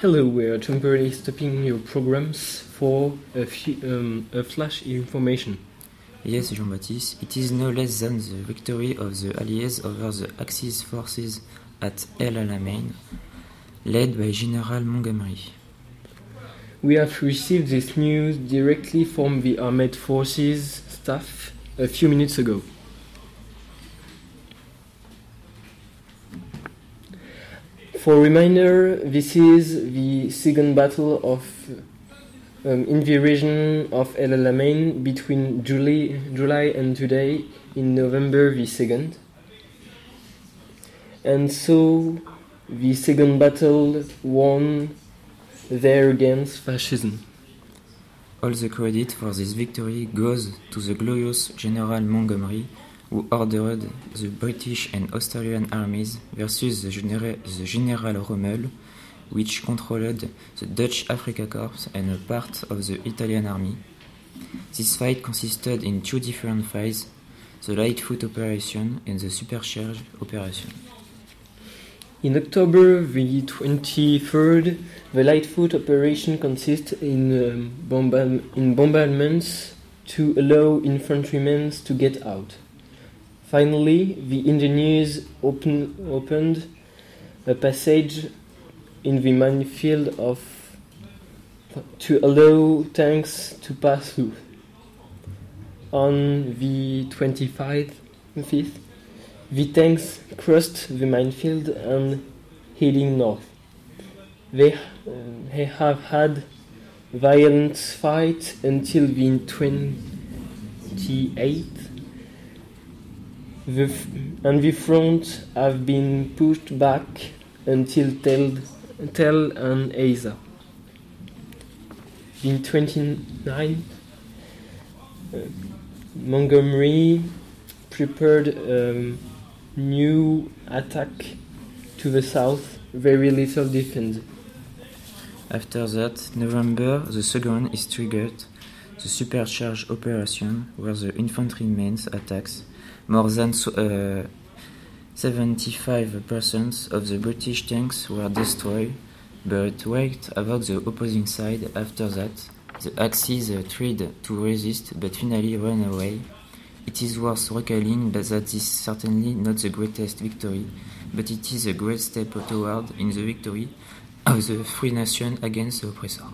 Hello, we are temporarily stopping your programs for a, fi- um, a flash information. Yes, Jean-Baptiste, it is no less than the victory of the Allies over the Axis forces at El Alamein, led by General Montgomery. We have received this news directly from the Armed Forces staff a few minutes ago. For reminder, this is the second battle of um, in the region of El Alamein between July, July and today in November the 2nd. And so the second battle won there against fascism. All the credit for this victory goes to the glorious General Montgomery, who ordered the British and Australian armies versus the, genera- the General Rommel, which controlled the Dutch Africa Corps and a part of the Italian army. This fight consisted in two different phases, the Lightfoot operation and the Supercharge operation. In October the 23rd, the Lightfoot operation consists in, um, in bombardments to allow infantrymen to get out. Finally, the engineers open, opened a passage in the minefield of to allow tanks to pass through. On the 25th, the tanks crossed the minefield and heading north. They, uh, they have had violent fight until the 28th. The and the front have been pushed back until Tel, Tel el Eisa. In 29, uh, Montgomery prepared um, new attack to the south, very little defense. After that, November the 2nd is triggered, the supercharge operation, where the infantrymen's attacks more than uh, 75% of the British tanks were destroyed, but wait about the opposing side after that. The Axis tried to resist but finally ran away. It is worth recalling that that is certainly not the greatest victory, but it is a great step toward in the victory of the free nation against the oppressor.